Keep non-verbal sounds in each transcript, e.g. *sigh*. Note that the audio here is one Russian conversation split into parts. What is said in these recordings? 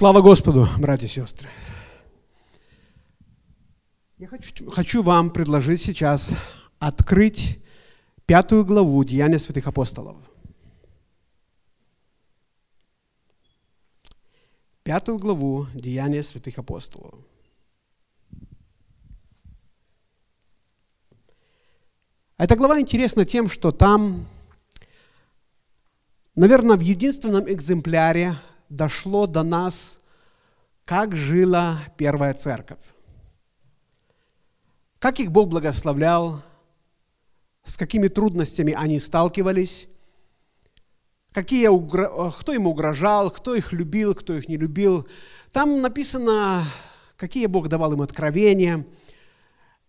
Слава Господу, братья и сестры. Я хочу, хочу вам предложить сейчас открыть пятую главу Деяния святых апостолов. Пятую главу Деяния святых апостолов. Эта глава интересна тем, что там, наверное, в единственном экземпляре дошло до нас, как жила первая церковь. Как их Бог благословлял, с какими трудностями они сталкивались, какие, кто им угрожал, кто их любил, кто их не любил. Там написано, какие Бог давал им откровения.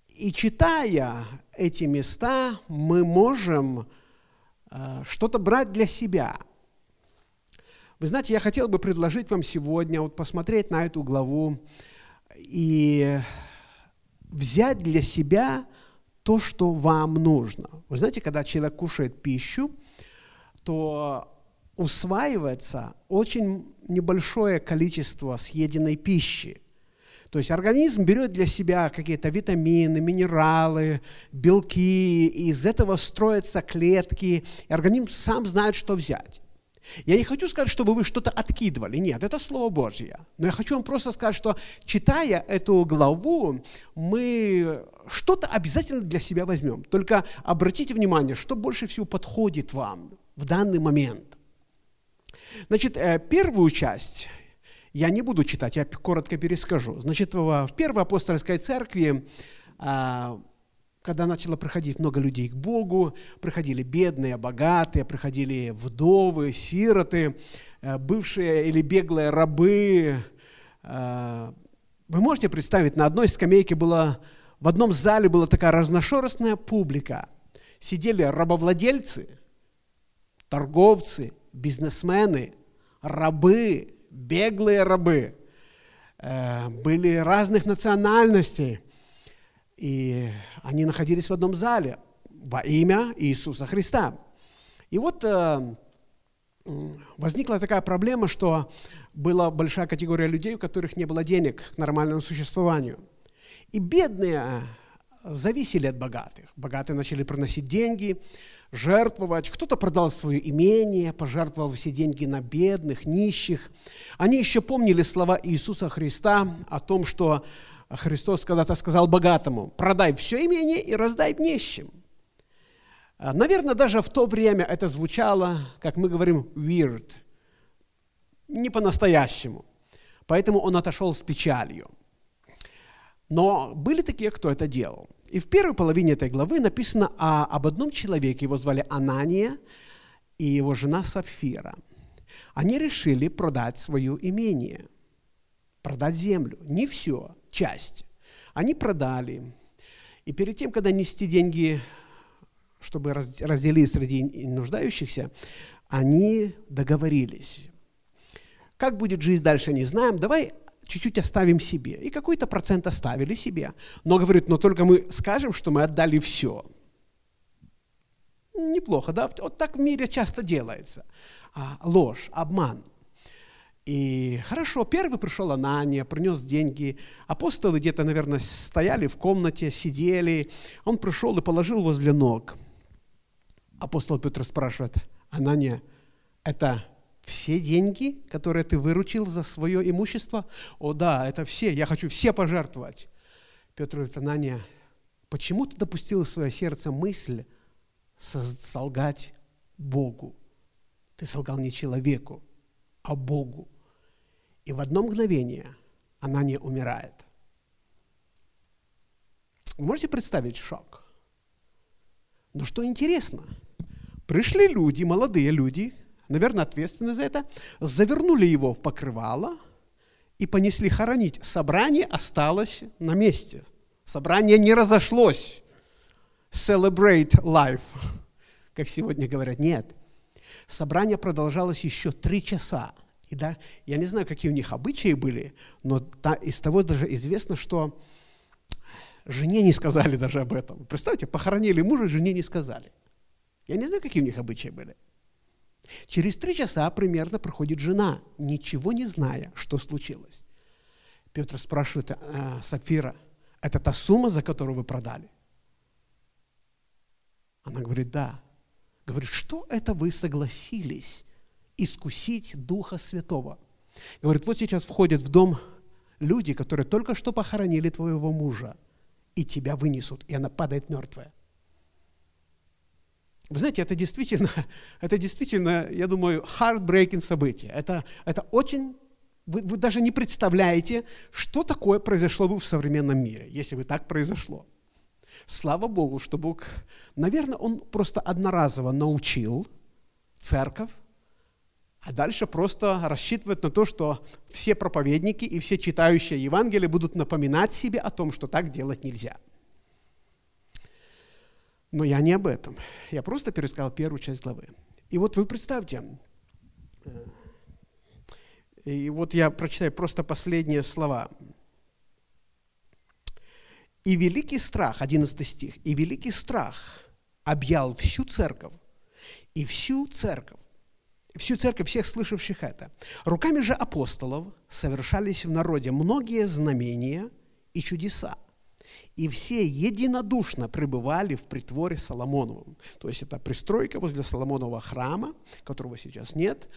И читая эти места, мы можем э, что-то брать для себя – вы знаете, я хотел бы предложить вам сегодня вот посмотреть на эту главу и взять для себя то, что вам нужно. Вы знаете, когда человек кушает пищу, то усваивается очень небольшое количество съеденной пищи. То есть организм берет для себя какие-то витамины, минералы, белки, и из этого строятся клетки, и организм сам знает, что взять. Я не хочу сказать, чтобы вы что-то откидывали. Нет, это Слово Божье. Но я хочу вам просто сказать, что читая эту главу, мы что-то обязательно для себя возьмем. Только обратите внимание, что больше всего подходит вам в данный момент. Значит, э, первую часть я не буду читать, я коротко перескажу. Значит, в Первой апостольской церкви а, когда начало приходить много людей к Богу, приходили бедные, богатые, приходили вдовы, сироты, э, бывшие или беглые рабы. Э, вы можете представить, на одной скамейке было, в одном зале была такая разношерстная публика. Сидели рабовладельцы, торговцы, бизнесмены, рабы, беглые рабы. Э, были разных национальностей – и они находились в одном зале во имя Иисуса Христа. И вот э, возникла такая проблема, что была большая категория людей, у которых не было денег к нормальному существованию. И бедные зависели от богатых. Богатые начали приносить деньги, жертвовать. Кто-то продал свое имение, пожертвовал все деньги на бедных, нищих. Они еще помнили слова Иисуса Христа о том, что а Христос когда-то сказал богатому, продай все имение и раздай нищим. А, наверное, даже в то время это звучало, как мы говорим, weird, не по-настоящему. Поэтому он отошел с печалью. Но были такие, кто это делал. И в первой половине этой главы написано о, об одном человеке, его звали Анания, и его жена Сапфира. Они решили продать свое имение, продать землю. Не все, часть. Они продали. И перед тем, когда нести деньги, чтобы разделить среди нуждающихся, они договорились. Как будет жизнь дальше, не знаем. Давай чуть-чуть оставим себе. И какой-то процент оставили себе. Но, говорит, но только мы скажем, что мы отдали все. Неплохо, да? Вот так в мире часто делается. А, ложь, обман. И хорошо, первый пришел Анания, принес деньги. Апостолы где-то, наверное, стояли в комнате, сидели. Он пришел и положил возле ног. Апостол Петр спрашивает, Анания, это все деньги, которые ты выручил за свое имущество? О да, это все, я хочу все пожертвовать. Петр говорит, Анания, почему ты допустил в свое сердце мысль солгать Богу? Ты солгал не человеку, а Богу. И в одно мгновение она не умирает. Можете представить шок? Но что интересно, пришли люди, молодые люди, наверное, ответственны за это, завернули его в покрывало и понесли хоронить. Собрание осталось на месте. Собрание не разошлось. Celebrate life, как сегодня говорят. Нет, собрание продолжалось еще три часа. И да, я не знаю, какие у них обычаи были, но та, из того даже известно, что жене не сказали даже об этом. Представьте, похоронили мужа, жене не сказали. Я не знаю, какие у них обычаи были. Через три часа примерно проходит жена, ничего не зная, что случилось. Петр спрашивает э, Сапфира, это та сумма, за которую вы продали? Она говорит, да. Говорит, что это вы согласились искусить Духа Святого? Говорит, вот сейчас входят в дом люди, которые только что похоронили твоего мужа, и тебя вынесут, и она падает мертвая. Вы знаете, это действительно, *laughs* это действительно, я думаю, heartbreaking событие. Это, это очень вы, вы даже не представляете, что такое произошло бы в современном мире, если бы так произошло. Слава Богу, что Бог, наверное, Он просто одноразово научил церковь, а дальше просто рассчитывает на то, что все проповедники и все читающие Евангелие будут напоминать себе о том, что так делать нельзя. Но я не об этом. Я просто пересказал первую часть главы. И вот вы представьте, э, и вот я прочитаю просто последние слова. «И великий страх», 11 стих, «и великий страх объял всю церковь, и всю церковь, всю церковь всех слышавших это. Руками же апостолов совершались в народе многие знамения и чудеса. И все единодушно пребывали в притворе Соломоновом. То есть это пристройка возле Соломонова храма, которого сейчас нет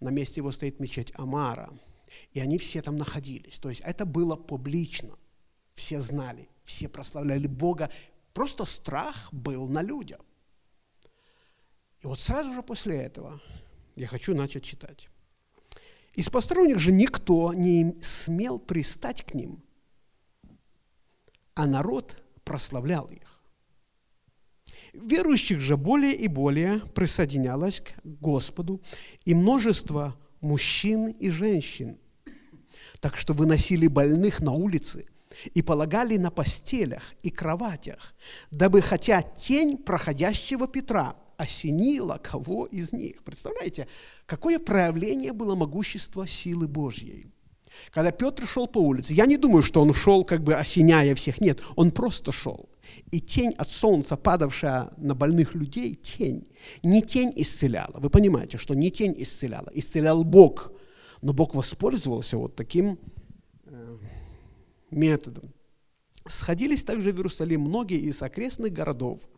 на месте его стоит мечеть Амара. И они все там находились. То есть это было публично. Все знали, все прославляли Бога. Просто страх был на людях. И вот сразу же после этого я хочу начать читать. Из посторонних же никто не смел пристать к ним, а народ прославлял их. Верующих же более и более присоединялось к Господу и множество мужчин и женщин. Так что выносили больных на улицы и полагали на постелях и кроватях, дабы хотя тень проходящего Петра осенила кого из них. Представляете, какое проявление было могущества силы Божьей. Когда Петр шел по улице, я не думаю, что он шел как бы осеняя всех, нет, он просто шел. И тень от солнца, падавшая на больных людей, тень, не тень исцеляла. Вы понимаете, что не тень исцеляла, исцелял Бог. Но Бог воспользовался вот таким э, методом. Сходились также в Иерусалим многие из окрестных городов,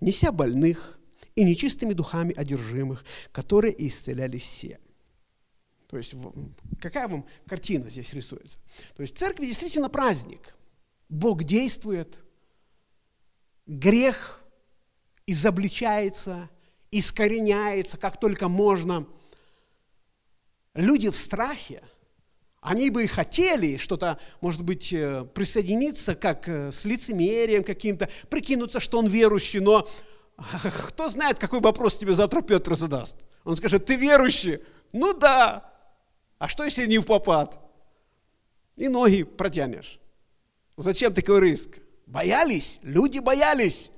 неся больных и нечистыми духами одержимых, которые исцелялись все. То есть какая вам картина здесь рисуется? То есть церковь действительно праздник. Бог действует – грех изобличается, искореняется, как только можно. Люди в страхе, они бы и хотели что-то, может быть, э, присоединиться как э, с лицемерием каким-то, прикинуться, что он верующий, но *laughs* кто знает, какой вопрос тебе завтра Петр задаст. Он скажет, ты верующий? Ну да. А что, если не в попад? И ноги протянешь. Зачем такой риск? Боялись, люди боялись.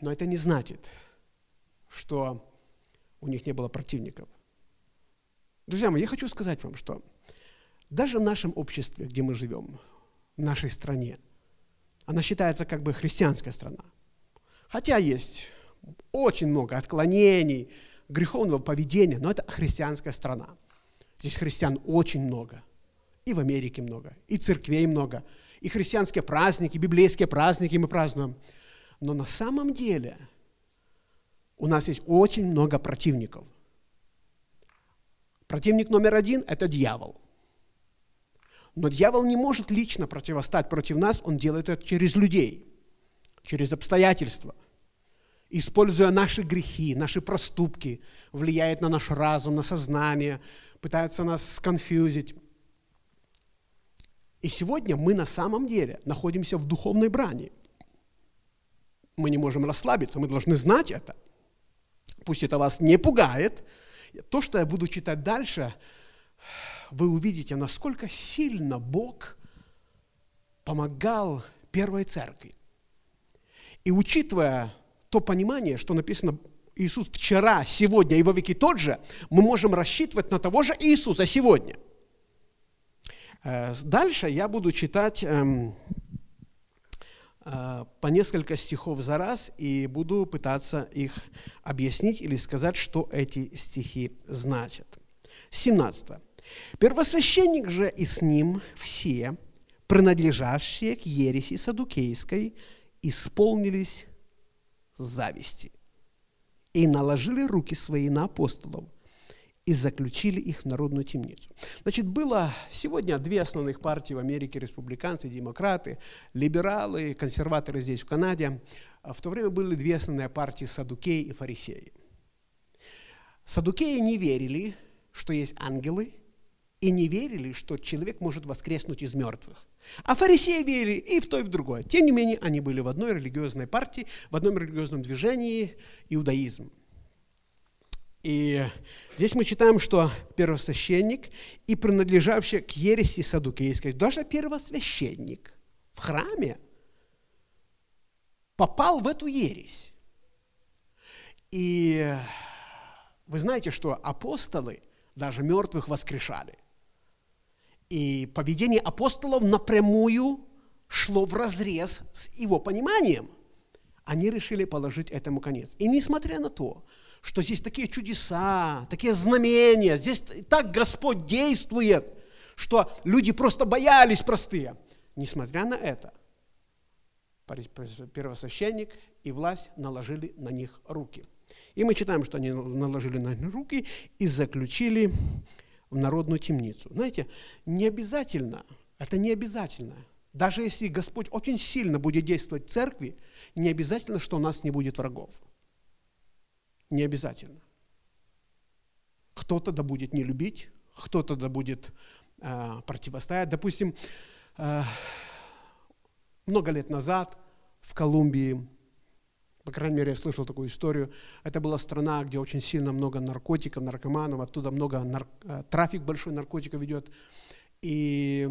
Но это не значит, что у них не было противников. Друзья мои, я хочу сказать вам, что даже в нашем обществе, где мы живем, в нашей стране, она считается как бы христианская страна. Хотя есть очень много отклонений, греховного поведения, но это христианская страна. Здесь христиан очень много. И в Америке много, и церквей много, и христианские праздники, библейские праздники мы празднуем. Но на самом деле у нас есть очень много противников. Противник номер один – это дьявол. Но дьявол не может лично противостать против нас, он делает это через людей, через обстоятельства, используя наши грехи, наши проступки, влияет на наш разум, на сознание, пытается нас сконфьюзить. И сегодня мы на самом деле находимся в духовной брани. Мы не можем расслабиться, мы должны знать это. Пусть это вас не пугает. То, что я буду читать дальше, вы увидите, насколько сильно Бог помогал первой церкви. И учитывая то понимание, что написано Иисус вчера, сегодня и во веки тот же, мы можем рассчитывать на того же Иисуса сегодня – Э, дальше я буду читать эм, э, по несколько стихов за раз и буду пытаться их объяснить или сказать, что эти стихи значат. 17. «Первосвященник же и с ним все, принадлежащие к ереси садукейской, исполнились зависти и наложили руки свои на апостолов и заключили их в народную темницу. Значит, было сегодня две основных партии в Америке, республиканцы, демократы, либералы, консерваторы здесь, в Канаде. А в то время были две основные партии, садукеи и фарисеи. Садукеи не верили, что есть ангелы, и не верили, что человек может воскреснуть из мертвых. А фарисеи верили и в то, и в другое. Тем не менее, они были в одной религиозной партии, в одном религиозном движении – иудаизм. И здесь мы читаем, что первосвященник и принадлежавший к ереси садукейской, даже первосвященник в храме попал в эту ересь. И вы знаете, что апостолы даже мертвых воскрешали. И поведение апостолов напрямую шло в разрез с его пониманием. Они решили положить этому конец. И несмотря на то, что здесь такие чудеса, такие знамения, здесь так Господь действует, что люди просто боялись простые. Несмотря на это, первосвященник и власть наложили на них руки. И мы читаем, что они наложили на них руки и заключили в народную темницу. Знаете, не обязательно, это не обязательно. Даже если Господь очень сильно будет действовать в церкви, не обязательно, что у нас не будет врагов. Не обязательно. Кто-то да будет не любить, кто-то да будет э, противостоять. Допустим, э, много лет назад в Колумбии, по крайней мере, я слышал такую историю, это была страна, где очень сильно много наркотиков, наркоманов, оттуда много нар... Э, трафик большой наркотиков идет. И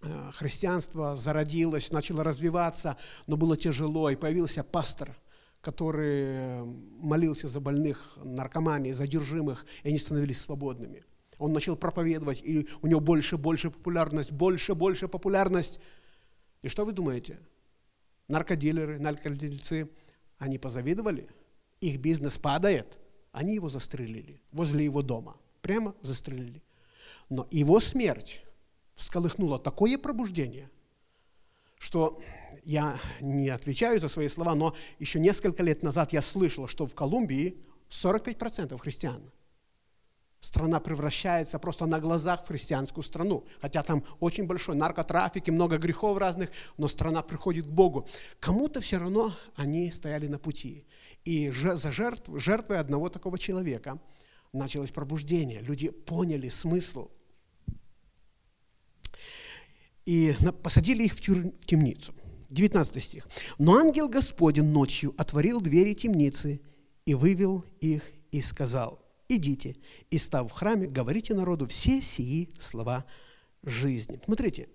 э, христианство зародилось, начало развиваться, но было тяжело, и появился пастор – который молился за больных, наркоманий, задержимых, и они становились свободными. Он начал проповедовать, и у него больше, больше популярность, больше, больше популярность. И что вы думаете? Наркодилеры, наркодельцы, они позавидовали, их бизнес падает, они его застрелили возле его дома, прямо застрелили. Но его смерть всколыхнула такое пробуждение, что я не отвечаю за свои слова, но еще несколько лет назад я слышал, что в Колумбии 45% христиан. Страна превращается просто на глазах в христианскую страну. Хотя там очень большой наркотрафик и много грехов разных, но страна приходит к Богу. Кому-то все равно они стояли на пути. И за жертв, жертвой одного такого человека началось пробуждение. Люди поняли смысл. И посадили их в, тюр, в темницу. 19 стих. «Но ангел Господень ночью отворил двери темницы и вывел их и сказал, идите, и став в храме, говорите народу все сии слова жизни». Смотрите,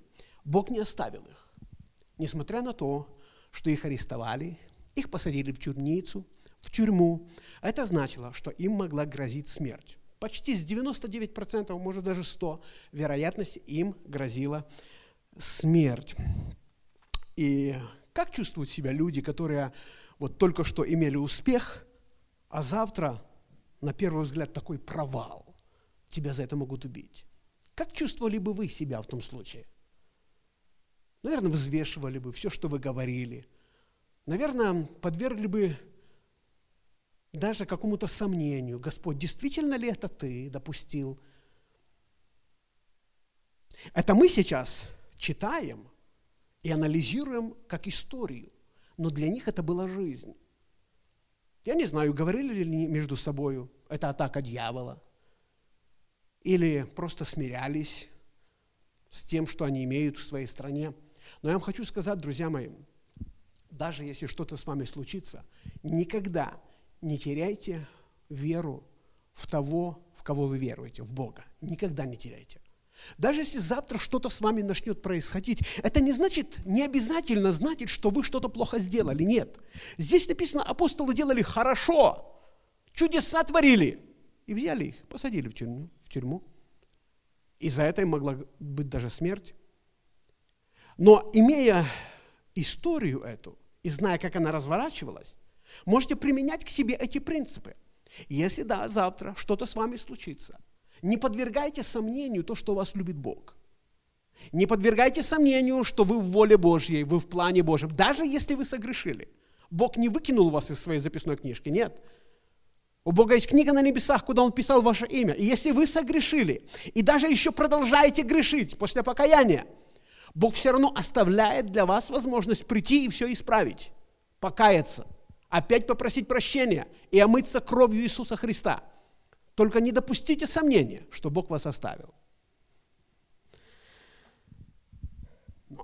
Бог не оставил их, несмотря на то, что их арестовали, их посадили в тюрьмницу, в тюрьму. Это значило, что им могла грозить смерть. Почти с 99%, может даже 100, вероятность им грозила смерть. И как чувствуют себя люди, которые вот только что имели успех, а завтра, на первый взгляд, такой провал? Тебя за это могут убить. Как чувствовали бы вы себя в том случае? Наверное, взвешивали бы все, что вы говорили. Наверное, подвергли бы даже какому-то сомнению. Господь, действительно ли это ты допустил? Это мы сейчас читаем – и анализируем как историю. Но для них это была жизнь. Я не знаю, говорили ли между собой, это атака дьявола, или просто смирялись с тем, что они имеют в своей стране. Но я вам хочу сказать, друзья мои, даже если что-то с вами случится, никогда не теряйте веру в того, в кого вы веруете, в Бога. Никогда не теряйте. Даже если завтра что-то с вами начнет происходить, это не значит, не обязательно значит, что вы что-то плохо сделали. Нет. Здесь написано, апостолы делали хорошо, чудеса творили. И взяли их, посадили в тюрьму. В тюрьму. И за это им могла быть даже смерть. Но имея историю эту и зная, как она разворачивалась, можете применять к себе эти принципы. Если да, завтра что-то с вами случится, не подвергайте сомнению то, что вас любит Бог. Не подвергайте сомнению, что вы в воле Божьей, вы в плане Божьем, даже если вы согрешили. Бог не выкинул вас из своей записной книжки, нет. У Бога есть книга на небесах, куда Он писал ваше имя. И если вы согрешили, и даже еще продолжаете грешить после покаяния, Бог все равно оставляет для вас возможность прийти и все исправить, покаяться, опять попросить прощения и омыться кровью Иисуса Христа. Только не допустите сомнения, что Бог вас оставил.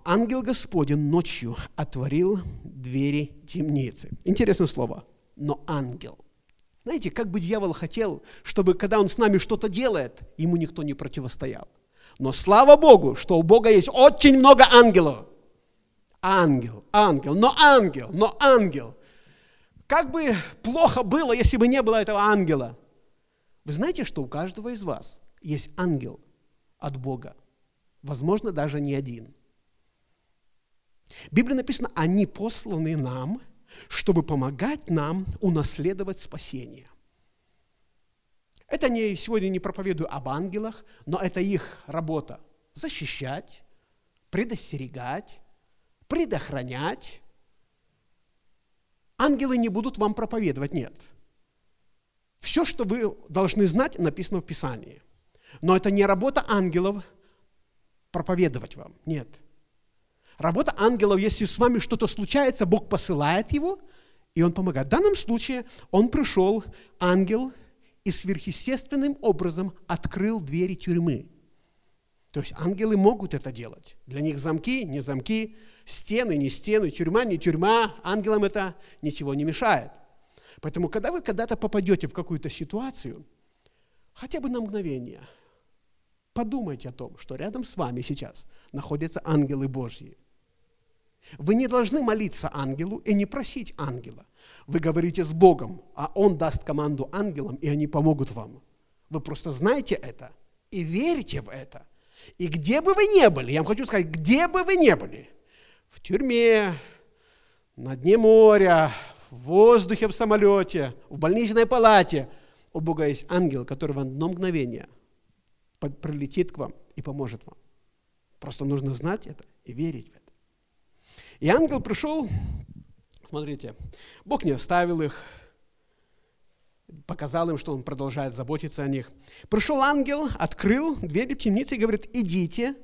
Ангел Господень ночью отворил двери темницы. Интересное слово. Но ангел – знаете, как бы дьявол хотел, чтобы когда он с нами что-то делает, ему никто не противостоял. Но слава Богу, что у Бога есть очень много ангелов. Ангел, ангел, но ангел, но ангел. Как бы плохо было, если бы не было этого ангела. Вы знаете, что у каждого из вас есть ангел от Бога. Возможно, даже не один. В Библии написано, они посланы нам – чтобы помогать нам унаследовать спасение. Это не, сегодня не проповедую об ангелах, но это их работа – защищать, предостерегать, предохранять. Ангелы не будут вам проповедовать, нет. Все, что вы должны знать, написано в Писании. Но это не работа ангелов проповедовать вам, нет – Работа ангелов, если с вами что-то случается, Бог посылает его, и он помогает. В данном случае он пришел, ангел, и сверхъестественным образом открыл двери тюрьмы. То есть ангелы могут это делать. Для них замки, не замки, стены, не стены, тюрьма, не тюрьма. Ангелам это ничего не мешает. Поэтому, когда вы когда-то попадете в какую-то ситуацию, хотя бы на мгновение, подумайте о том, что рядом с вами сейчас находятся ангелы Божьи – вы не должны молиться ангелу и не просить ангела. Вы говорите с Богом, а Он даст команду ангелам, и они помогут вам. Вы просто знаете это и верите в это. И где бы вы ни были, я вам хочу сказать, где бы вы ни были, в тюрьме, на дне моря, в воздухе в самолете, в больничной палате, у Бога есть ангел, который в одно мгновение прилетит к вам и поможет вам. Просто нужно знать это и верить в это. И ангел пришел, смотрите, Бог не оставил их, показал им, что он продолжает заботиться о них. Пришел ангел, открыл двери темницы и говорит, идите,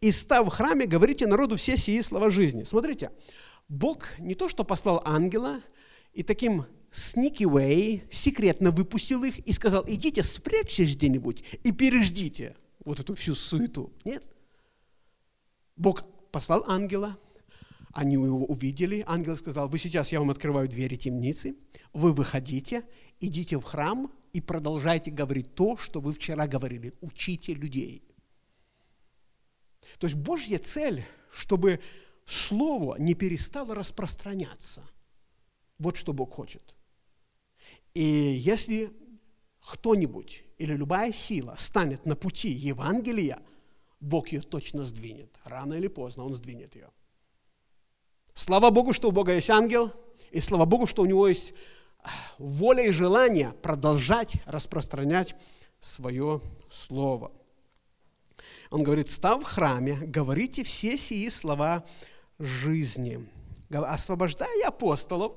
и став в храме, говорите народу все сии слова жизни. Смотрите, Бог не то, что послал ангела, и таким sneaky way секретно выпустил их и сказал, идите, спрячьтесь где-нибудь и переждите вот эту всю суету. Нет. Бог послал ангела, они его увидели, ангел сказал, вы сейчас, я вам открываю двери темницы, вы выходите, идите в храм и продолжайте говорить то, что вы вчера говорили, учите людей. То есть Божья цель, чтобы Слово не перестало распространяться. Вот что Бог хочет. И если кто-нибудь или любая сила станет на пути Евангелия, Бог ее точно сдвинет. Рано или поздно Он сдвинет ее. Слава Богу, что у Бога есть ангел, и слава Богу, что у него есть а, воля и желание продолжать распространять свое слово. Он говорит, став в храме, говорите все сии слова жизни. Освобождая апостолов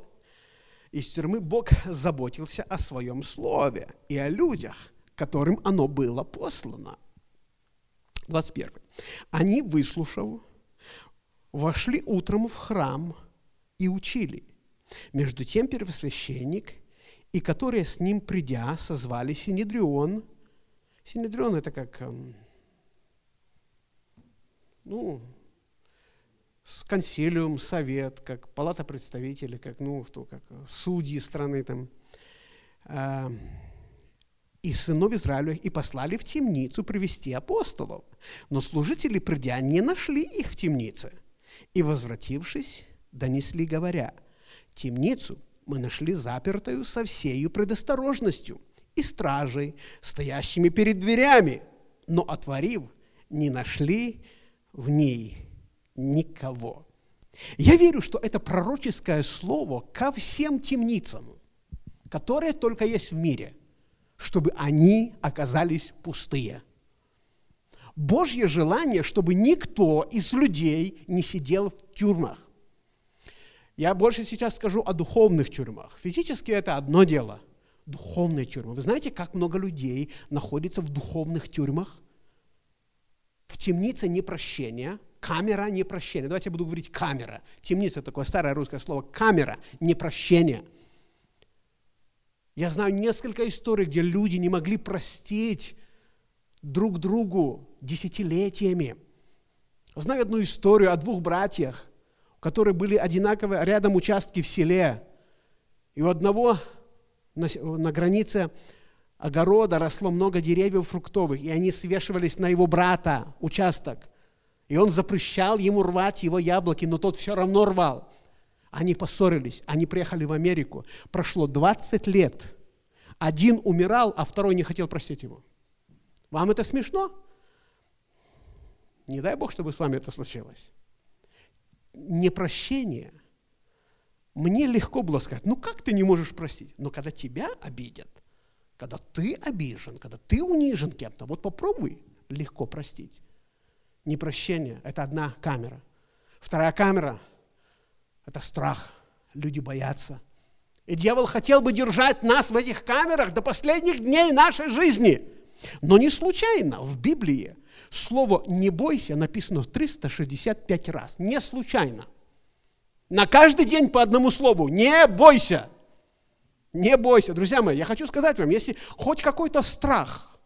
из тюрьмы, Бог заботился о своем слове и о людях, которым оно было послано. 21. Они, выслушав, вошли утром в храм и учили. Между тем первосвященник и которые с ним придя созвали Синедрион. Синедрион это как, эм, ну, консилиум, совет, как палата представителей, как, ну, кто, как судьи страны там. Эм, и сынов Израиля и послали в темницу привести апостолов. Но служители, придя, не нашли их в темнице – и, возвратившись, донесли, говоря, темницу мы нашли запертую со всею предосторожностью и стражей, стоящими перед дверями, но, отворив, не нашли в ней никого. Я верю, что это пророческое слово ко всем темницам, которые только есть в мире, чтобы они оказались пустые. Божье желание, чтобы никто из людей не сидел в тюрьмах. Я больше сейчас скажу о духовных тюрьмах. Физически это одно дело. Духовные тюрьмы. Вы знаете, как много людей находится в духовных тюрьмах? В темнице непрощения, камера непрощения. Давайте я буду говорить камера. Темница – такое старое русское слово. Камера непрощения. Я знаю несколько историй, где люди не могли простить друг другу десятилетиями. Знаю одну историю о двух братьях, которые были одинаковые, рядом участки в селе. И у одного на, на границе огорода росло много деревьев фруктовых, и они свешивались на его брата участок. И он запрещал ему рвать его яблоки, но тот все равно рвал. Они поссорились, они приехали в Америку. Прошло 20 лет. Один умирал, а второй не хотел простить его. Вам это смешно? Не дай Бог, чтобы с вами это случилось. Непрощение. Мне легко было сказать, ну как ты не можешь простить? Но когда тебя обидят, когда ты обижен, когда ты унижен кем-то, вот попробуй легко простить. Непрощение – это одна камера. Вторая камера – это страх. Люди боятся. И дьявол хотел бы держать нас в этих камерах до последних дней нашей жизни. Но не случайно в Библии слово «не бойся» написано 365 раз. Не случайно. На каждый день по одному слову «не бойся». Не бойся. Друзья мои, я хочу сказать вам, если хоть какой-то страх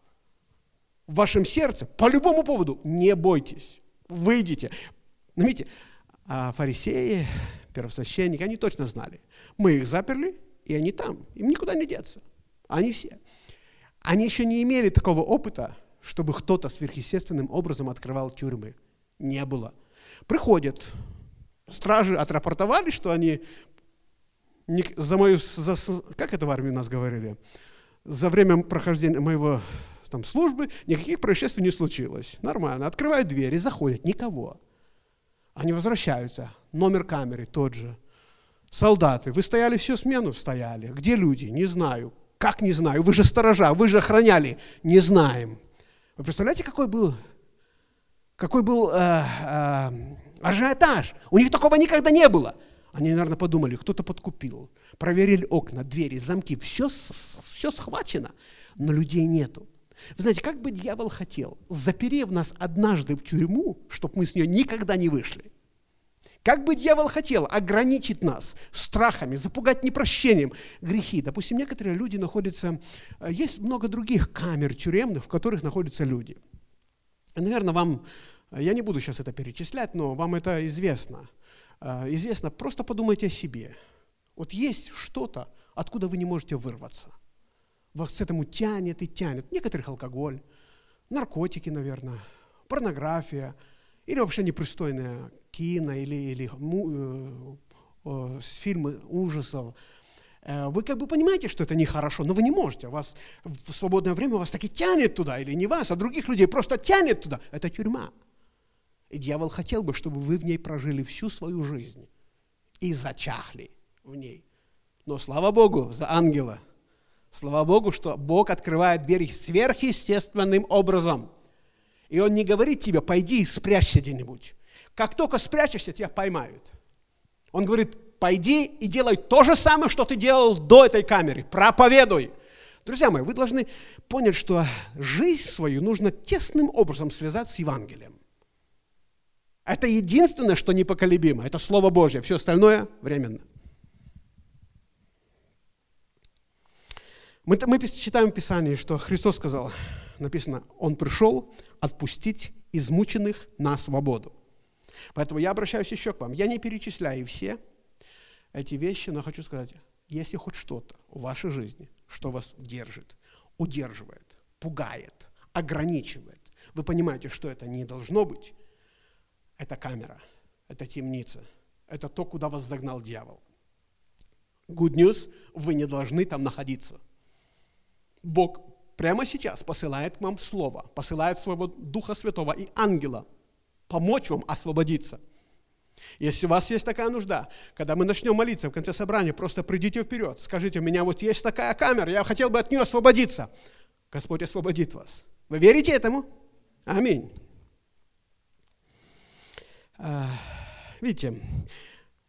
в вашем сердце, по любому поводу, не бойтесь. Выйдите. Ну, видите, а фарисеи, первосвященники, они точно знали. Мы их заперли, и они там. Им никуда не деться. Они все. Они еще не имели такого опыта, чтобы кто-то сверхъестественным образом открывал тюрьмы. Не было. Приходят, стражи отрапортовали, что они за мою, за, как это в армии у нас говорили, за время прохождения моего там, службы никаких происшествий не случилось. Нормально. Открывают двери, заходят, никого. Они возвращаются. Номер камеры тот же. Солдаты, вы стояли всю смену? Стояли. Где люди? Не знаю. Как не знаю? Вы же сторожа, вы же охраняли. Не знаем. Вы представляете, какой был, какой был э, э, ажиотаж? У них такого никогда не было. Они, наверное, подумали, кто-то подкупил. Проверили окна, двери, замки. Все, все схвачено, но людей нету. Вы знаете, как бы дьявол хотел, заперев нас однажды в тюрьму, чтобы мы с нее никогда не вышли. Как бы дьявол хотел ограничить нас страхами, запугать непрощением грехи. Допустим, некоторые люди находятся... Э, есть много других камер тюремных, в которых находятся люди. Наверное, вам... Я не буду сейчас это перечислять, но вам это известно – Э, известно, просто подумайте о себе. Вот есть что-то, откуда вы не можете вырваться. Вас к этому тянет и тянет. Некоторых алкоголь, наркотики, наверное, порнография, или вообще непристойное кино, или, или э, э, фильмы ужасов. Э, вы как бы понимаете, что это нехорошо, но вы не можете. Вас в свободное время вас таки тянет туда, или не вас, а других людей просто тянет туда. Это тюрьма. И дьявол хотел бы, чтобы вы в ней прожили всю свою жизнь и зачахли в ней. Но слава Богу за ангела. Слава Богу, что Бог открывает двери сверхъестественным образом. И Он не говорит тебе, пойди и спрячься где-нибудь. Как только спрячешься, тебя поймают. Он говорит, пойди и делай то же самое, что ты делал до этой камеры. Проповедуй. Друзья мои, вы должны понять, что жизнь свою нужно тесным образом связать с Евангелием. Это единственное, что непоколебимо. Это Слово Божье. Все остальное временно. Мы, мы читаем в Писании, что Христос сказал, написано, Он пришел отпустить измученных на свободу. Поэтому я обращаюсь еще к вам. Я не перечисляю все эти вещи, но хочу сказать, если хоть что-то в вашей жизни, что вас держит, удерживает, пугает, ограничивает, вы понимаете, что это не должно быть, это камера, это темница, это то, куда вас загнал дьявол. Good news, вы не должны там находиться. Бог прямо сейчас посылает к вам Слово, посылает своего Духа Святого и ангела помочь вам освободиться. Если у вас есть такая нужда, когда мы начнем молиться в конце собрания, просто придите вперед, скажите, у меня вот есть такая камера, я хотел бы от нее освободиться. Господь освободит вас. Вы верите этому? Аминь. А, видите,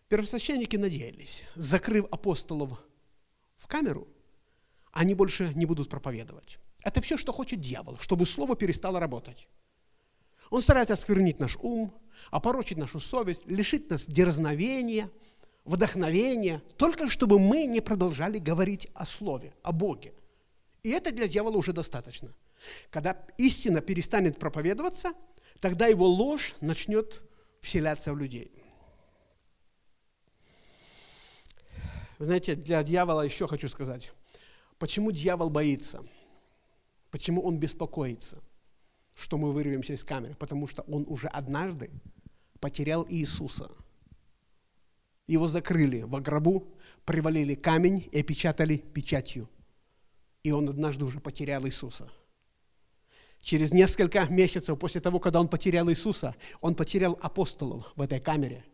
первосвященники надеялись, закрыв апостолов в камеру, они больше не будут проповедовать. Это все, что хочет дьявол, чтобы слово перестало работать. Он старается осквернить наш ум, опорочить нашу совесть, лишить нас дерзновения, вдохновения, только чтобы мы не продолжали говорить о Слове, о Боге. И это для дьявола уже достаточно. Когда истина перестанет проповедоваться, тогда его ложь начнет вселяться в людей. знаете, для дьявола еще хочу сказать, почему дьявол боится, почему он беспокоится, что мы вырвемся из камеры, потому что он уже однажды потерял Иисуса. Его закрыли в гробу, привалили камень и опечатали печатью. И он однажды уже потерял Иисуса. Через несколько месяцев после того, когда он потерял Иисуса, он потерял апостолов в этой камере.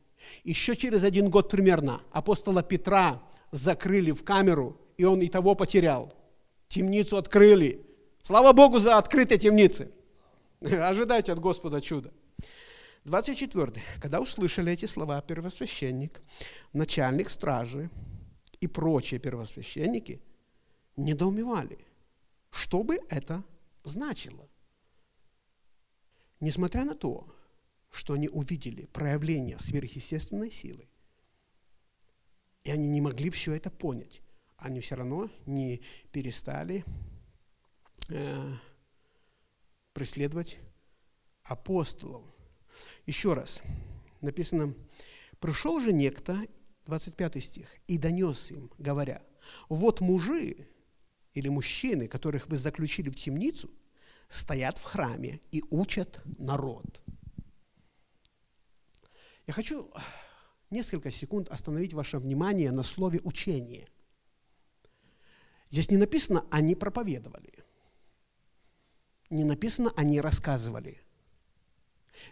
Еще через один год примерно апостола Петра закрыли в камеру, и он и того потерял. Темницу открыли. Слава Богу за открытые темницы. *laughs* Ожидайте от Господа чуда. 24. Когда услышали эти слова первосвященник, начальник стражи и прочие первосвященники недоумевали, что бы это значило. Несмотря на то, что они увидели проявление сверхъестественной силы, и они не могли все это понять. Они все равно не перестали э, преследовать апостолов. Еще раз, написано, пришел же некто, 25 стих, и донес им, говоря, вот мужи или мужчины, которых вы заключили в темницу, стоят в храме и учат народ. Я хочу несколько секунд остановить ваше внимание на слове «учение». Здесь не написано «они проповедовали», не написано «они рассказывали»,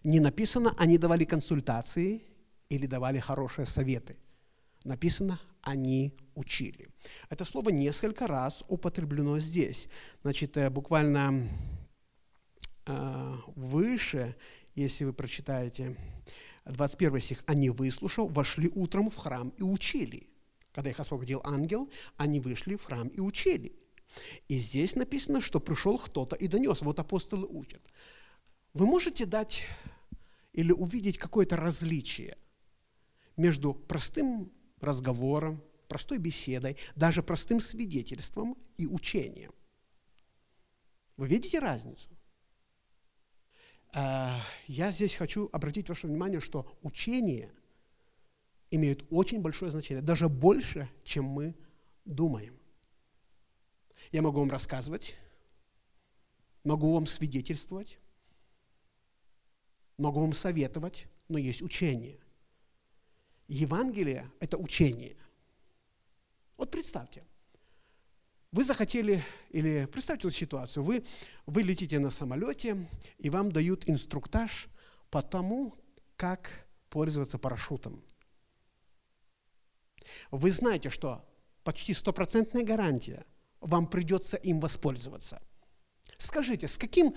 не написано «они давали консультации» или давали хорошие советы. Написано «они учили». Это слово несколько раз употреблено здесь. Значит, э, буквально э, выше, если вы прочитаете 21 стих, они, выслушав, вошли утром в храм и учили. Когда их освободил ангел, они вышли в храм и учили. И здесь написано, что пришел кто-то и донес. Вот апостолы учат. Вы можете дать или увидеть какое-то различие между простым разговором, простой беседой, даже простым свидетельством и учением. Вы видите разницу? Э, я здесь хочу обратить ваше внимание, что учение имеет очень большое значение, даже больше, чем мы думаем. Я могу вам рассказывать, могу вам свидетельствовать, могу вам советовать, но есть учение. Евангелие – это учение. Вот представьте – вы захотели, или представьте ситуацию, вы, вы летите на самолете, и вам дают инструктаж по тому, как пользоваться парашютом. Вы знаете, что почти стопроцентная гарантия, вам придется им воспользоваться. Скажите, с, каким,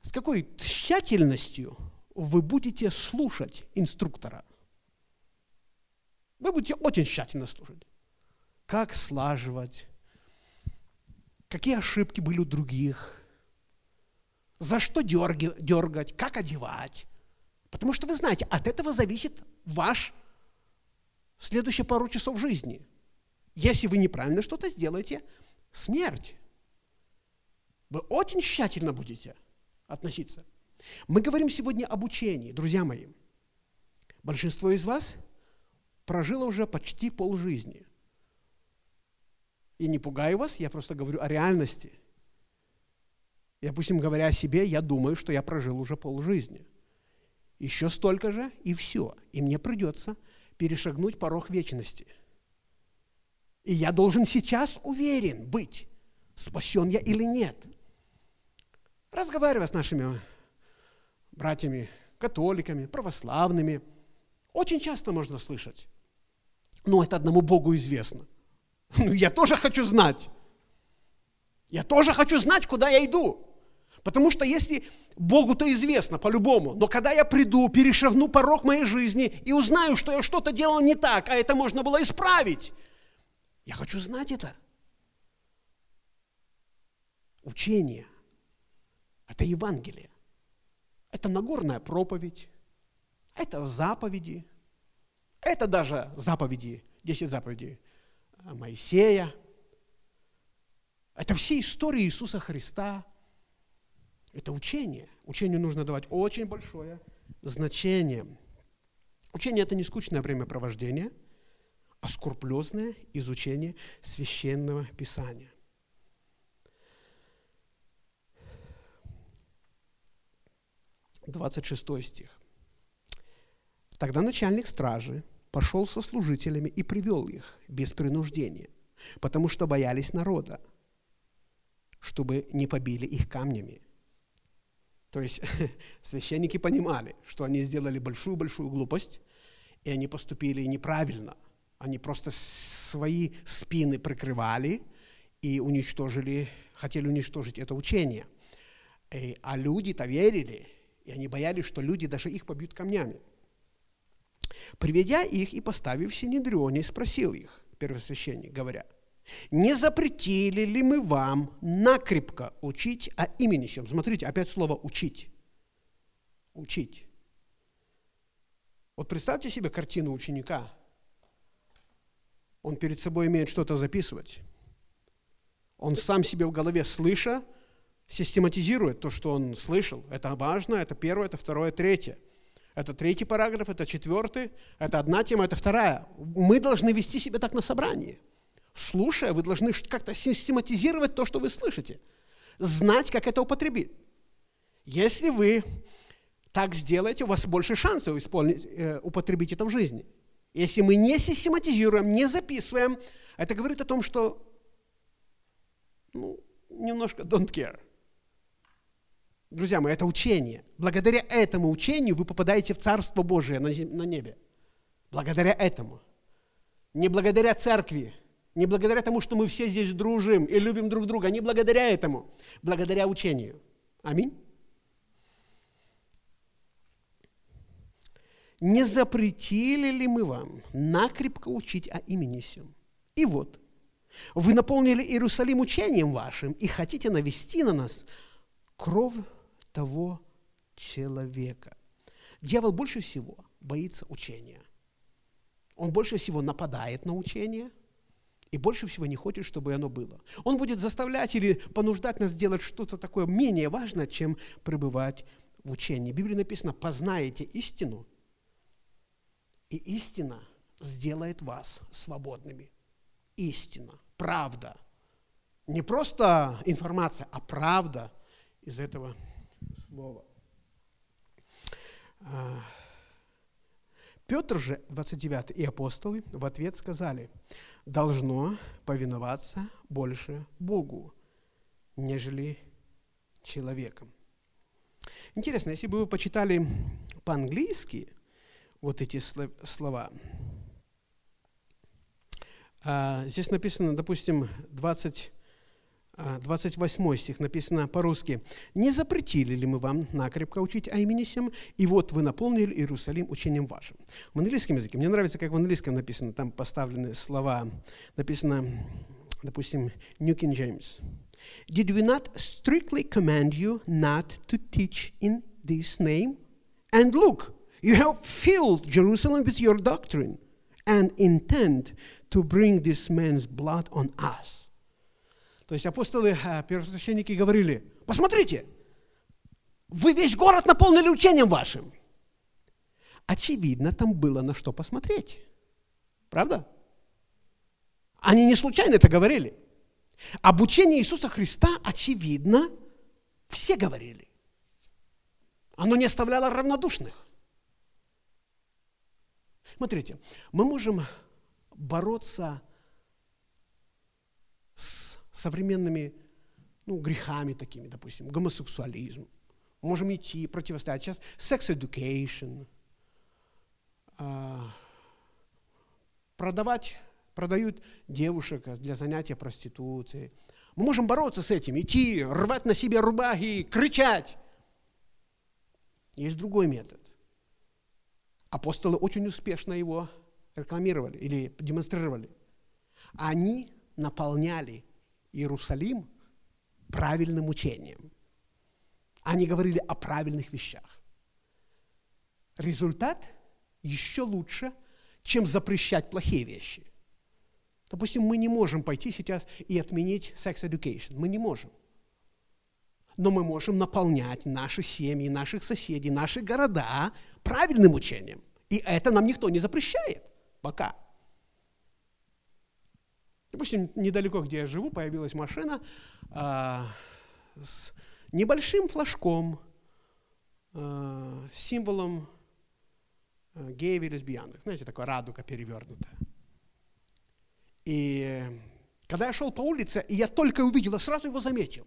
с какой тщательностью вы будете слушать инструктора? Вы будете очень тщательно слушать. Как слаживать, какие ошибки были у других, за что дергать, как одевать. Потому что вы знаете, от этого зависит ваш следующие пару часов жизни. Если вы неправильно что-то сделаете, смерть. Вы очень тщательно будете относиться. Мы говорим сегодня об учении, друзья мои. Большинство из вас прожило уже почти полжизни – и не пугаю вас, я просто говорю о реальности. И, допустим, говоря о себе, я думаю, что я прожил уже полжизни. Еще столько же, и все. И мне придется перешагнуть порог вечности. И я должен сейчас уверен быть, спасен я или нет. Разговаривая с нашими братьями, католиками, православными, Очень часто можно слышать. Но это одному Богу известно. Ну, я тоже хочу знать. Я тоже хочу знать, куда я иду. Потому что если Богу-то известно по-любому, но когда я приду, перешагну порог моей жизни и узнаю, что я что-то делал не так, а это можно было исправить, я хочу знать это. Учение – это Евангелие. Это Нагорная проповедь, это заповеди, это даже заповеди, 10 заповедей Моисея. Это все истории Иисуса Христа. Это учение. Учению нужно давать очень большое значение. Учение – это не скучное времяпровождение, а скрупулезное изучение священного писания. Двадцать шестой стих. Тогда начальник стражи пошел со служителями и привел их без принуждения, потому что боялись народа, чтобы не побили их камнями. То есть *laughs* священники понимали, что они сделали большую-большую глупость, и они поступили неправильно. Они просто свои спины прикрывали и уничтожили, хотели уничтожить это учение. И, а люди-то верили, и они боялись, что люди даже их побьют камнями. Приведя их и поставив в Синедрионе, спросил их, первосвященник, говоря, «Не запретили ли мы вам накрепко учить о имени чем?» Смотрите, опять слово «учить». Учить. Вот представьте себе картину ученика. Он перед собой имеет что-то записывать. Он сам себе в голове, слыша, систематизирует то, что он слышал. Это важно, это первое, это второе, третье – это третий параграф, это четвертый, это одна тема, это вторая. Мы должны вести себя так на собрании. Слушая, вы должны как-то систематизировать то, что вы слышите. Знать, как это употребить. Если вы так сделаете, у вас больше шансов исполнить, э, употребить это в жизни. Если мы не систематизируем, не записываем, это говорит о том, что ну, немножко don't care. Друзья мои, это учение. Благодаря этому учению вы попадаете в Царство Божие на небе. Благодаря этому. Не благодаря церкви, не благодаря тому, что мы все здесь дружим и любим друг друга, не благодаря этому, благодаря учению. Аминь. Не запретили ли мы вам накрепко учить о имени сем? И вот, вы наполнили Иерусалим учением вашим и хотите навести на нас кровь того человека. Дьявол больше всего боится учения. Он больше всего нападает на учение и больше всего не хочет, чтобы оно было. Он будет заставлять или понуждать нас делать что-то такое менее важное, чем пребывать в учении. В Библии написано, познаете истину, и истина сделает вас свободными. Истина, правда. Не просто информация, а правда из этого слово. Петр же, 29 и апостолы в ответ сказали, должно повиноваться больше Богу, нежели человеком. Интересно, если бы вы почитали по-английски вот эти слова, а, здесь написано, допустим, 20 28 а, стих написано по-русски. «Не запретили ли мы вам накрепко учить о имени Сем, и вот вы наполнили Иерусалим учением вашим». В английском языке, мне нравится, как в английском написано, там поставлены слова, написано, допустим, New King James. «Did we not strictly command you not to teach in this name? And look, you have filled Jerusalem with your doctrine and intend to bring this man's blood on us». То есть апостолы, э, первосвященники говорили, посмотрите, вы весь город наполнили учением вашим. Очевидно, там было на что посмотреть. Правда? Они не случайно это говорили. Об учении Иисуса Христа, очевидно, все говорили. Оно не оставляло равнодушных. Смотрите, мы можем бороться современными ну, грехами такими, допустим, гомосексуализм. Можем идти, противостоять. Сейчас sex education, а, продавать, продают девушек для занятия проституцией. Мы можем бороться с этим, идти, рвать на себе рубахи, кричать. Есть другой метод. Апостолы очень успешно его рекламировали или демонстрировали. Они наполняли Иерусалим правильным учением. Они говорили о правильных вещах. Результат еще лучше, чем запрещать плохие вещи. Допустим, мы не можем пойти сейчас и отменить sex education. Мы не можем. Но мы можем наполнять наши семьи, наших соседей, наши города правильным учением. И это нам никто не запрещает пока. Допустим, недалеко, где я живу, появилась машина а, с небольшим флажком, а, символом а, геев и лесбиянок. Знаете, такая радуга перевернутая. И когда я шел по улице, и я только увидел, я сразу его заметил.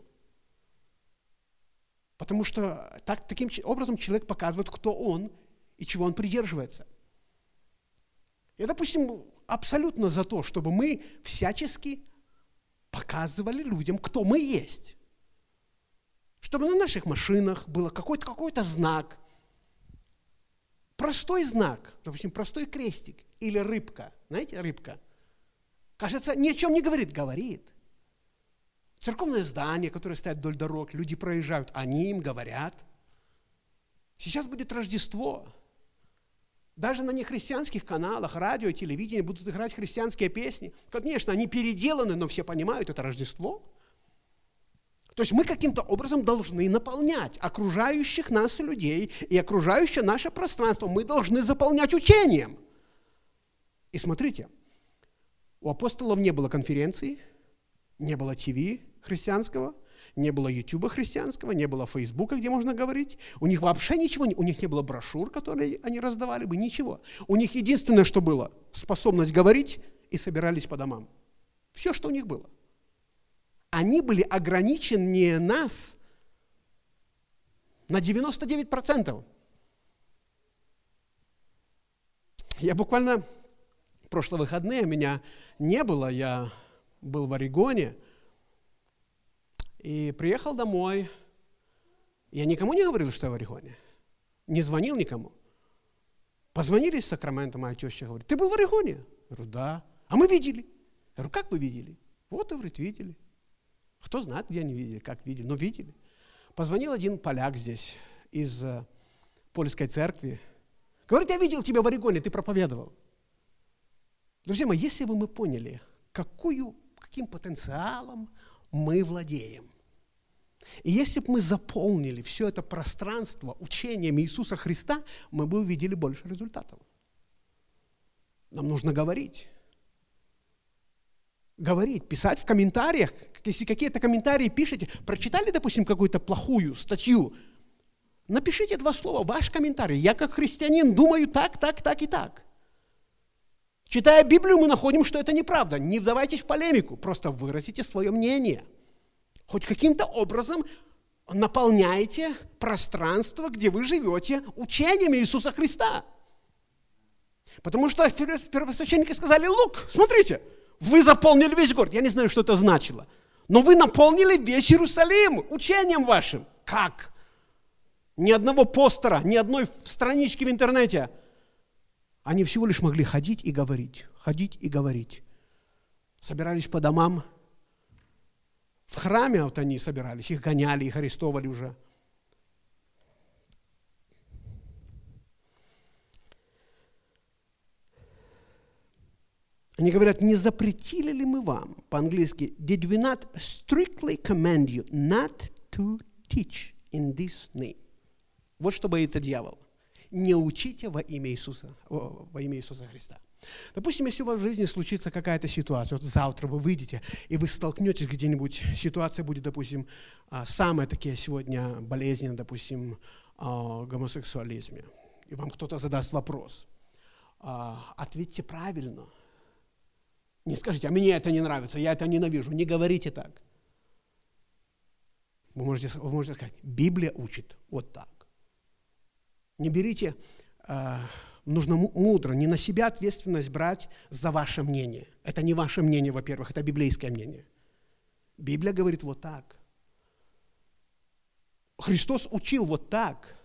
Потому что так, таким образом человек показывает, кто он и чего он придерживается. Я, допустим, абсолютно за то, чтобы мы всячески показывали людям, кто мы есть. Чтобы на наших машинах был какой-то какой знак. Простой знак, допустим, простой крестик или рыбка. Знаете, рыбка. Кажется, ни о чем не говорит. Говорит. Церковное здание, которое стоит вдоль дорог, люди проезжают, они им говорят. Сейчас будет Рождество. Даже на нехристианских каналах, радио, телевидение будут играть христианские песни. Конечно, они переделаны, но все понимают, это Рождество. То есть мы каким-то образом должны наполнять окружающих нас людей и окружающее наше пространство. Мы должны заполнять учением. И смотрите, у апостолов не было конференции, не было ТВ христианского – не было Ютуба христианского, не было Фейсбука, где можно говорить. У них вообще ничего, у них не было брошюр, которые они раздавали бы, ничего. У них единственное, что было, способность говорить и собирались по домам. Все, что у них было. Они были ограничены нас на 99%. Я буквально прошлые выходные меня не было, я был в Орегоне – и приехал домой. Я никому не говорил, что я в Орегоне. Не звонил никому. Позвонили из Сакрамента, моя теща говорит, ты был в Орегоне? Я говорю, да. А мы видели. Я говорю, как вы видели? Вот, говорит, видели. Кто знает, где они видели, как видели, но видели. Позвонил один поляк здесь из uh, польской церкви. Говорит, я видел тебя в Орегоне, ты проповедовал. Друзья мои, если бы мы поняли, какую, каким потенциалом мы владеем. И если бы мы заполнили все это пространство учением Иисуса Христа, мы бы увидели больше результатов. Нам нужно говорить. Говорить, писать в комментариях. Если какие-то комментарии пишете, прочитали, допустим, какую-то плохую статью, напишите два слова, ваш комментарий. Я как христианин думаю так, так, так и так. Читая Библию, мы находим, что это неправда. Не вдавайтесь в полемику, просто выразите свое мнение. Хоть каким-то образом наполняйте пространство, где вы живете, учением Иисуса Христа. Потому что первосвященники сказали, лук, смотрите, вы заполнили весь город. Я не знаю, что это значило. Но вы наполнили весь Иерусалим учением вашим. Как? Ни одного постера, ни одной странички в интернете – они всего лишь могли ходить и говорить, ходить и говорить. Собирались по домам. В храме вот они собирались, их гоняли, их арестовали уже. Они говорят, не запретили ли мы вам, по-английски, did we not strictly command you not to teach in this name? Вот что боится дьявол не учите во имя Иисуса, во имя Иисуса Христа. Допустим, если у вас в жизни случится какая-то ситуация, вот завтра вы выйдете, и вы столкнетесь где-нибудь, ситуация будет, допустим, а, самая такие сегодня болезненная, допустим, а, гомосексуализме, и вам кто-то задаст вопрос, а, ответьте правильно. Не скажите, а мне это не нравится, я это ненавижу. Не говорите так. Вы можете, вы можете сказать, Библия учит вот так. Не берите нужно мудро, не на себя ответственность брать за ваше мнение. Это не ваше мнение, во-первых, это библейское мнение. Библия говорит вот так. Христос учил вот так.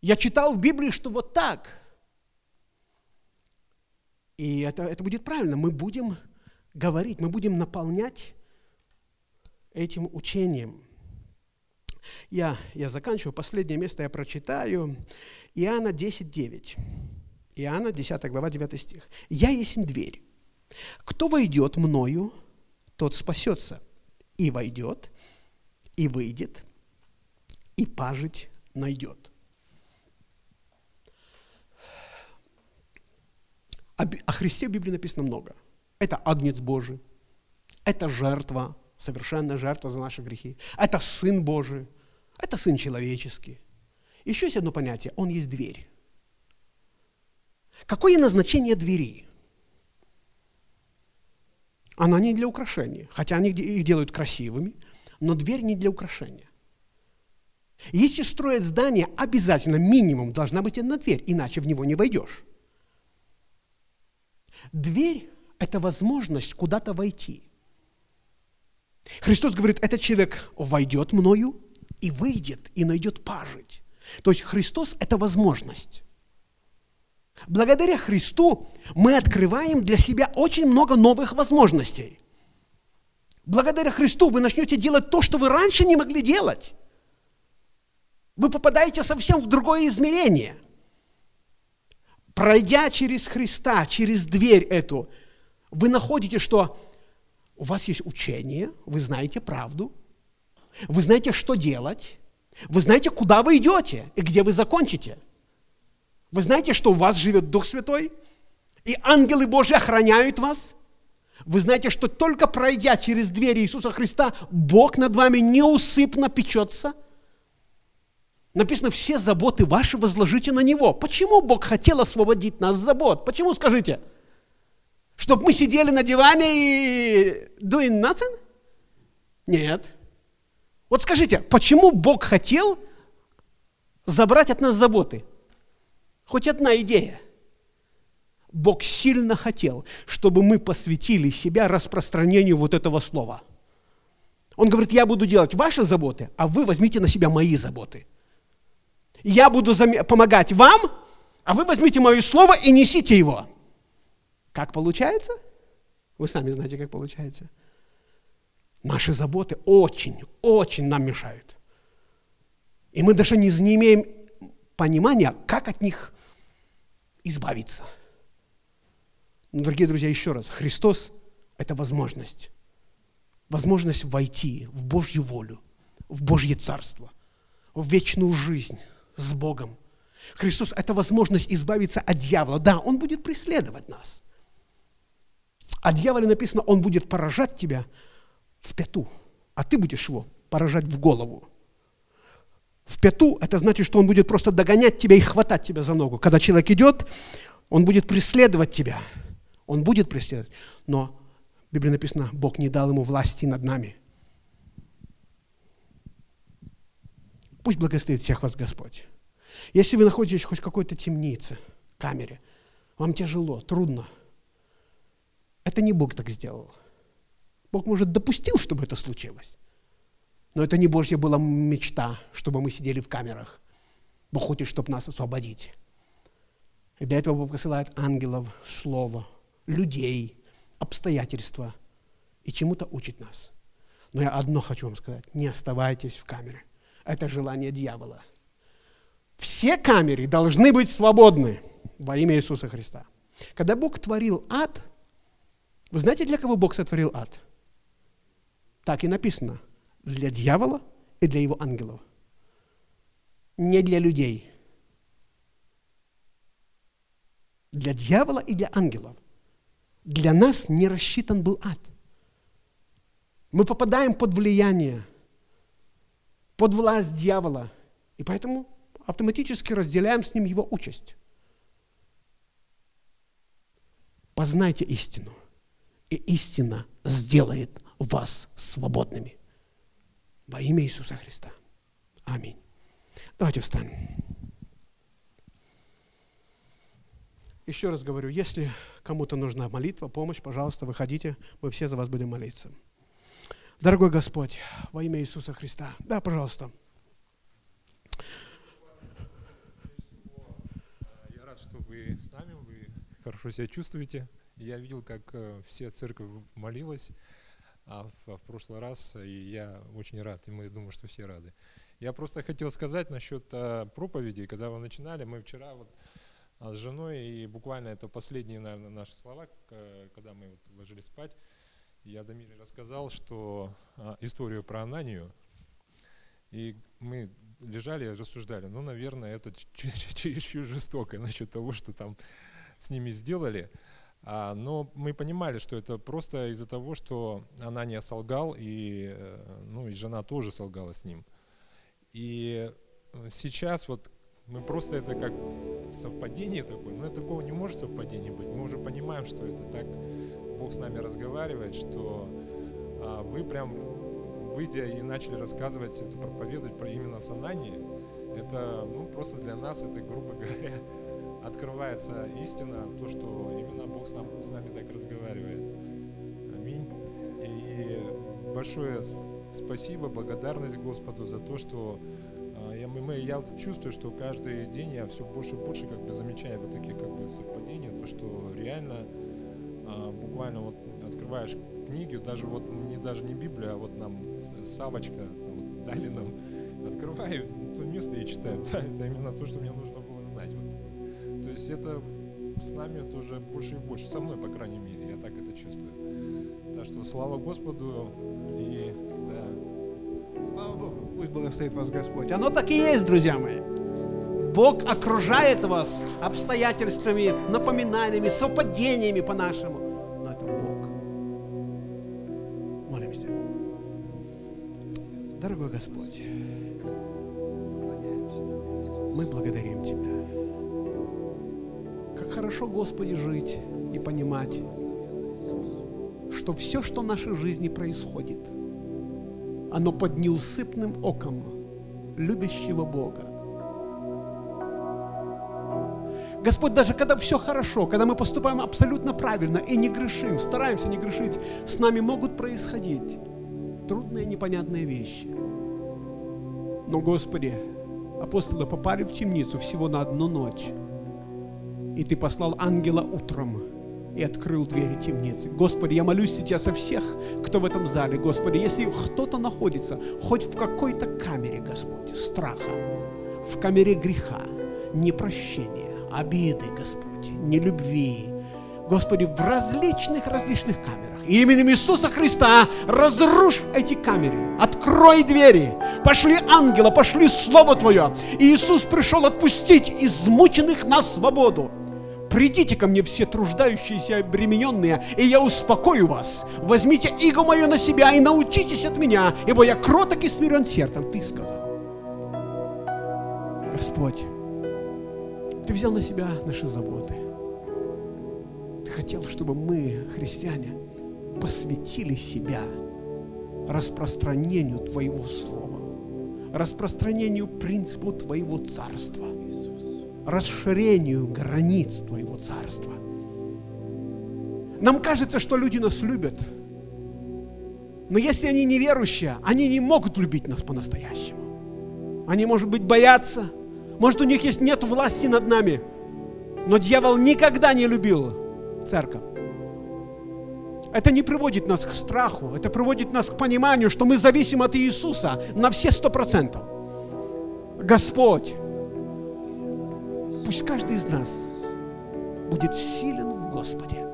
Я читал в Библии, что вот так. И это, это будет правильно. Мы будем говорить, мы будем наполнять этим учением. Я, я заканчиваю. Последнее место я прочитаю. Иоанна 10.9. Иоанна 10 глава 9 стих. «Я есть дверь. Кто войдет мною, тот спасется. И войдет, и выйдет, и пажить найдет». О Христе в Библии написано много. Это Агнец Божий, это жертва, совершенная жертва за наши грехи. Это Сын Божий, это Сын человеческий. Еще есть одно понятие, Он есть дверь. Какое назначение двери? Она не для украшения, хотя они их делают красивыми, но дверь не для украшения. Если строить здание, обязательно минимум должна быть одна дверь, иначе в него не войдешь. Дверь – это возможность куда-то войти. Христос говорит, этот человек войдет мною и выйдет, и найдет пажить. То есть Христос – это возможность. Благодаря Христу мы открываем для себя очень много новых возможностей. Благодаря Христу вы начнете делать то, что вы раньше не могли делать. Вы попадаете совсем в другое измерение. Пройдя через Христа, через дверь эту, вы находите, что у вас есть учение, вы знаете правду, вы знаете, что делать, вы знаете, куда вы идете и где вы закончите. Вы знаете, что у вас живет Дух Святой, и ангелы Божьи охраняют вас. Вы знаете, что только пройдя через двери Иисуса Христа, Бог над вами неусыпно печется. Написано, все заботы ваши возложите на Него. Почему Бог хотел освободить нас от забот? Почему, скажите? Чтобы мы сидели на диване и doing nothing? Нет. Вот скажите, почему Бог хотел забрать от нас заботы? Хоть одна идея. Бог сильно хотел, чтобы мы посвятили себя распространению вот этого слова. Он говорит, я буду делать ваши заботы, а вы возьмите на себя мои заботы. Я буду помогать вам, а вы возьмите мое слово и несите его. Как получается? Вы сами знаете, как получается. Наши заботы очень, очень нам мешают. И мы даже не, не имеем понимания, как от них избавиться. Но, дорогие друзья, еще раз, Христос – это возможность. Возможность войти в Божью волю, в Божье Царство, в вечную жизнь с Богом. Христос – это возможность избавиться от дьявола. Да, Он будет преследовать нас. О дьяволе написано, Он будет поражать тебя – в пяту, а ты будешь его поражать в голову. В пяту это значит, что он будет просто догонять тебя и хватать тебя за ногу. Когда человек идет, он будет преследовать тебя. Он будет преследовать. Но в Библии написано, Бог не дал ему власти над нами. Пусть благословит всех вас Господь. Если вы находитесь хоть в какой-то темнице, камере, вам тяжело, трудно, это не Бог так сделал. Бог, может, допустил, чтобы это случилось. Но это не Божья была мечта, чтобы мы сидели в камерах. Бог хочет, чтобы нас освободить. И для этого Бог посылает ангелов, слово, людей, обстоятельства и чему-то учит нас. Но я одно хочу вам сказать. Не оставайтесь в камере. Это желание дьявола. Все камеры должны быть свободны во имя Иисуса Христа. Когда Бог творил ад, вы знаете, для кого Бог сотворил ад? Так и написано. Для дьявола и для его ангелов. Не для людей. Для дьявола и для ангелов. Для нас не рассчитан был ад. Мы попадаем под влияние, под власть дьявола. И поэтому автоматически разделяем с ним его участь. Познайте истину, и истина сделает вас свободными. Во имя Иисуса Христа. Аминь. Давайте встанем. Еще раз говорю, если кому-то нужна молитва, помощь, пожалуйста, выходите, мы все за вас будем молиться. Дорогой Господь, во имя Иисуса Христа. Да, пожалуйста. Я рад, что вы с нами, вы хорошо себя чувствуете. Я видел, как э, вся церковь молилась а в, в прошлый раз, и я очень рад, и мы думаю, что все рады. Я просто хотел сказать насчет а, проповеди, когда вы начинали, мы вчера вот а, с женой, и буквально это последние, наверное, наши слова, когда мы вот ложились спать, я Дамире рассказал, что а, историю про Ананию, и мы лежали и рассуждали, ну, наверное, это *laughs* чересчур жестоко насчет того, что там с ними сделали. А, но мы понимали, что это просто из-за того, что Анания солгал, и, э, ну, и жена тоже солгала с ним. И э, сейчас вот мы просто это как совпадение такое, но такого не может совпадения быть. Мы уже понимаем, что это так Бог с нами разговаривает, что а, вы прям выйдя и начали рассказывать, это проповедовать про именно Санани, это ну, просто для нас, это, грубо говоря, открывается истина, то, что именно Бог с, нам, с нами так разговаривает. Аминь. И большое спасибо, благодарность Господу за то, что а, я, мы, я чувствую, что каждый день я все больше и больше как бы замечаю вот такие как бы совпадения, то, что реально а, буквально вот открываешь книги, даже вот не даже не Библия, а вот нам Савочка вот, *laughs* дали нам, открываю то место и читаю, *laughs* да, это именно то, что мне нужно есть это с нами тоже больше и больше, со мной, по крайней мере, я так это чувствую. Так что слава Господу и да. Слава Богу, пусть благословит вас Господь. Оно так и есть, друзья мои. Бог окружает вас обстоятельствами, напоминаниями, совпадениями по-нашему. Но это Бог. Молимся. Дорогой Господь, Господи, жить и понимать, что все, что в нашей жизни происходит, оно под неусыпным оком любящего Бога. Господь, даже когда все хорошо, когда мы поступаем абсолютно правильно и не грешим, стараемся не грешить, с нами могут происходить трудные, непонятные вещи. Но, Господи, апостолы попали в темницу всего на одну ночь. И Ты послал ангела утром и открыл двери темницы. Господи, я молюсь сейчас о всех, кто в этом зале. Господи, если кто-то находится хоть в какой-то камере, Господь, страха, в камере греха, непрощения, обиды, Господь, нелюбви. Господи, в различных-различных камерах. Именем Иисуса Христа разрушь эти камеры, открой двери, пошли ангела, пошли Слово Твое. И Иисус пришел отпустить измученных на свободу. Придите ко мне все труждающиеся и обремененные, и я успокою вас. Возьмите иго мое на себя и научитесь от меня, ибо я кроток и смирен сердцем, Ты сказал. Господь, ты взял на себя наши заботы. Ты хотел, чтобы мы, христиане, посвятили себя распространению Твоего Слова, распространению принципу Твоего Царства, расширению границ Твоего Царства. Нам кажется, что люди нас любят, но если они неверующие, они не могут любить нас по-настоящему. Они, может быть, боятся, может, у них есть нет власти над нами. Но дьявол никогда не любил церковь. Это не приводит нас к страху, это приводит нас к пониманию, что мы зависим от Иисуса на все сто процентов. Господь, пусть каждый из нас будет силен в Господе.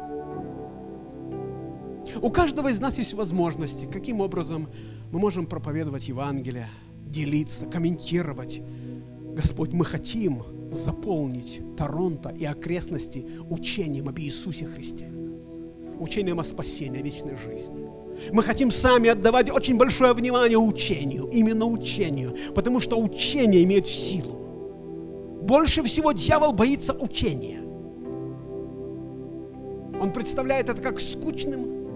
У каждого из нас есть возможности, каким образом мы можем проповедовать Евангелие, делиться, комментировать, Господь, мы хотим заполнить Торонто и окрестности учением об Иисусе Христе, учением о спасении, о вечной жизни. Мы хотим сами отдавать очень большое внимание учению, именно учению, потому что учение имеет силу. Больше всего дьявол боится учения. Он представляет это как скучным,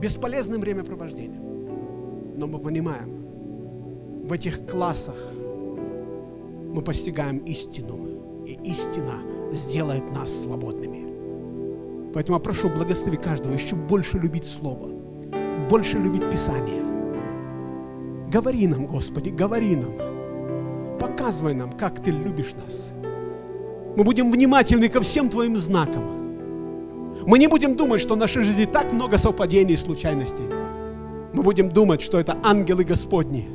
бесполезным времяпровождением. Но мы понимаем, в этих классах мы постигаем истину. и истина сделает нас свободными. Поэтому я прошу, благослови каждого еще больше любить Слово, больше любить Писание. Говори нам, Господи, говори нам. Показывай нам, как Ты любишь нас. Мы будем внимательны ко всем Твоим знакам. Мы не будем думать, что в нашей жизни так много совпадений и случайностей. Мы будем думать, что это ангелы Господни.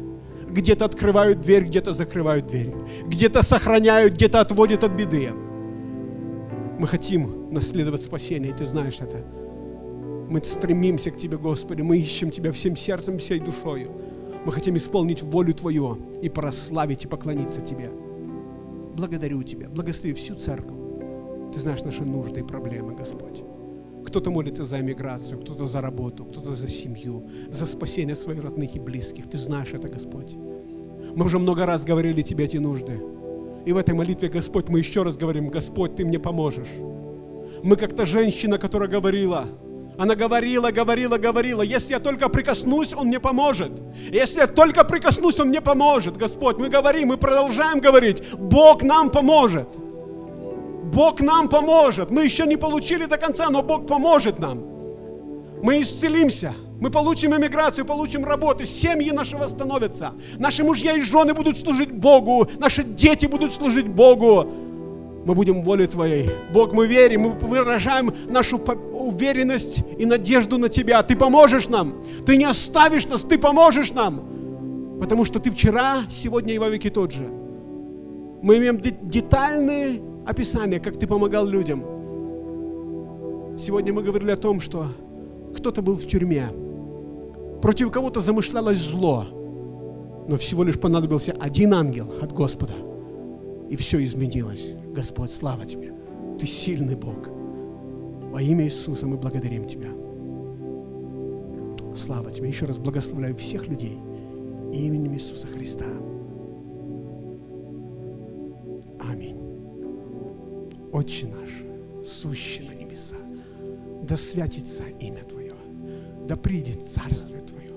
Где-то открывают дверь, где-то закрывают дверь. Где-то сохраняют, где-то отводят от беды. Мы хотим наследовать спасение, и ты знаешь это. Мы стремимся к Тебе, Господи, мы ищем Тебя всем сердцем, всей душою. Мы хотим исполнить волю Твою и прославить и поклониться Тебе. Благодарю Тебя, благослови всю церковь. Ты знаешь наши нужды и проблемы, Господь. Кто-то молится за эмиграцию, кто-то за работу, кто-то за семью, за спасение своих родных и близких. Ты знаешь это, Господь. Мы уже много раз говорили Тебе эти нужды. И в этой молитве, Господь, мы еще раз говорим, Господь, Ты мне поможешь. Мы как то женщина, которая говорила, она говорила, говорила, говорила, если я только прикоснусь, Он мне поможет. Если я только прикоснусь, Он мне поможет. Господь, мы говорим, мы продолжаем говорить, Бог нам поможет. Бог нам поможет. Мы еще не получили до конца, но Бог поможет нам. Мы исцелимся. Мы получим эмиграцию, получим работу, семьи наши восстановятся. Наши мужья и жены будут служить Богу, наши дети будут служить Богу. Мы будем воле Твоей. Бог, мы верим, мы выражаем нашу уверенность и надежду на Тебя. Ты поможешь нам. Ты не оставишь нас, Ты поможешь нам. Потому что Ты вчера, сегодня и во веки тот же. Мы имеем детальные описания, как Ты помогал людям. Сегодня мы говорили о том, что кто-то был в тюрьме, Против кого-то замышлялось зло, но всего лишь понадобился один ангел от Господа, и все изменилось. Господь, слава Тебе. Ты сильный Бог. Во имя Иисуса мы благодарим Тебя. Слава Тебе. Еще раз благословляю всех людей именем Иисуса Христа. Аминь. Отче наш, сущий на небесах, да святится имя Твое да придет Царствие Твое